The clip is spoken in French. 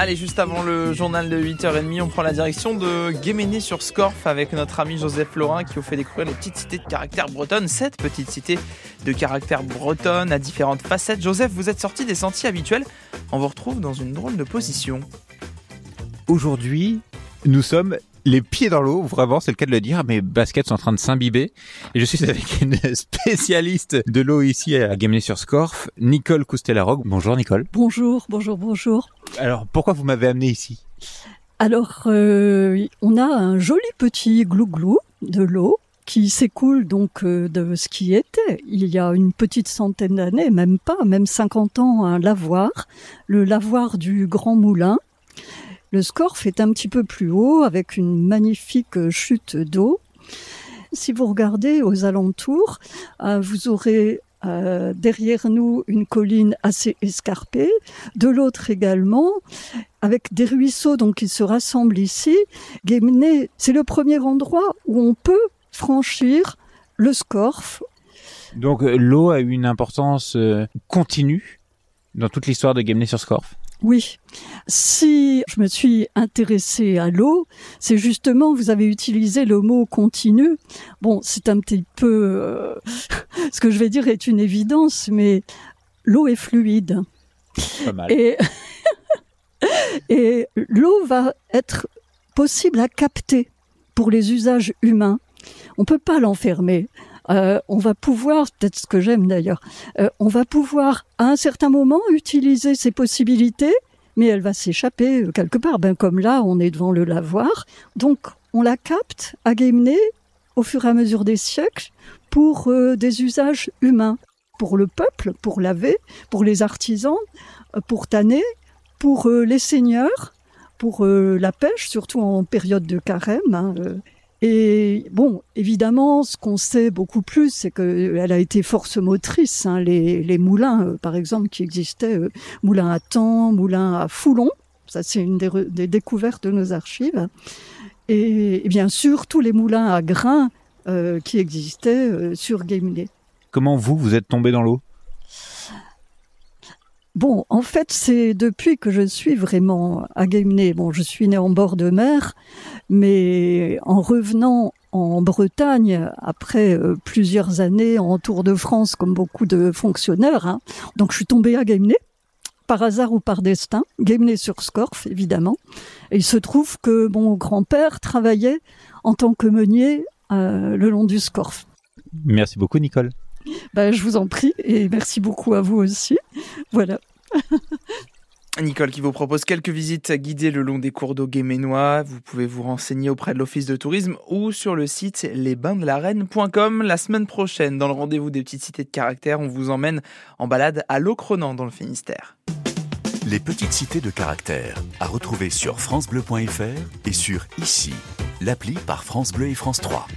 Allez, juste avant le journal de 8h30, on prend la direction de Guéméné sur Scorf avec notre ami Joseph Laurin qui vous fait découvrir les petites cités de caractère bretonne, sept petites cités de caractère bretonne à différentes facettes. Joseph, vous êtes sorti des sentiers habituels. On vous retrouve dans une drôle de position. Aujourd'hui, nous sommes les pieds dans l'eau, vraiment, c'est le cas de le dire. Mes baskets sont en train de s'imbiber. Et je suis avec une spécialiste de l'eau ici à Guémené-sur-Scorff, Nicole Coustela-Rogue. Bonjour Nicole. Bonjour, bonjour, bonjour. Alors, pourquoi vous m'avez amené ici? Alors, euh, on a un joli petit glouglou de l'eau qui s'écoule donc euh, de ce qui était il y a une petite centaine d'années, même pas, même 50 ans, un lavoir, le lavoir du Grand Moulin, le Scorf est un petit peu plus haut avec une magnifique chute d'eau. Si vous regardez aux alentours, euh, vous aurez euh, derrière nous une colline assez escarpée, de l'autre également, avec des ruisseaux donc qui se rassemblent ici. Guémené, c'est le premier endroit où on peut franchir le Scorf. Donc euh, l'eau a eu une importance continue dans toute l'histoire de Guémené-sur-Scorff oui. Si je me suis intéressée à l'eau, c'est justement, vous avez utilisé le mot continu. Bon, c'est un petit peu, euh, ce que je vais dire est une évidence, mais l'eau est fluide. Pas mal. Et, et l'eau va être possible à capter pour les usages humains. On peut pas l'enfermer. Euh, on va pouvoir, peut-être ce que j'aime d'ailleurs, euh, on va pouvoir à un certain moment utiliser ces possibilités, mais elle va s'échapper euh, quelque part. Ben comme là, on est devant le lavoir, donc on la capte à Guémené au fur et à mesure des siècles pour des usages humains, pour le peuple, pour laver, pour les artisans, pour tanner, pour les seigneurs, pour la pêche, surtout en période de carême. Hein, et bon, évidemment, ce qu'on sait beaucoup plus, c'est qu'elle a été force motrice. Hein, les, les, moulins, euh, par exemple, qui existaient, euh, moulins à Temps, moulins à Foulon, ça c'est une des, des, découvertes de nos archives. Et, bien sûr, tous les moulins à grains euh, qui existaient euh, sur Guémené. Comment vous, vous êtes tombé dans l'eau? Bon, en fait, c'est depuis que je suis vraiment à Guémené. Bon, je suis né en bord de mer, mais en revenant en Bretagne après euh, plusieurs années en Tour de France comme beaucoup de fonctionnaires, hein, donc je suis tombé à Guémené par hasard ou par destin, Guémené sur Scorff évidemment. Et il se trouve que mon grand-père travaillait en tant que meunier euh, le long du Scorff. Merci beaucoup Nicole. Ben, je vous en prie et merci beaucoup à vous aussi. Voilà. Nicole qui vous propose quelques visites guidées le long des cours d'eau guéménois. Vous pouvez vous renseigner auprès de l'Office de tourisme ou sur le site lesbaindelarène.com. La semaine prochaine, dans le rendez-vous des petites cités de caractère, on vous emmène en balade à Locronan dans le Finistère. Les petites cités de caractère à retrouver sur francebleu.fr et sur ici, l'appli par France Bleu et France 3.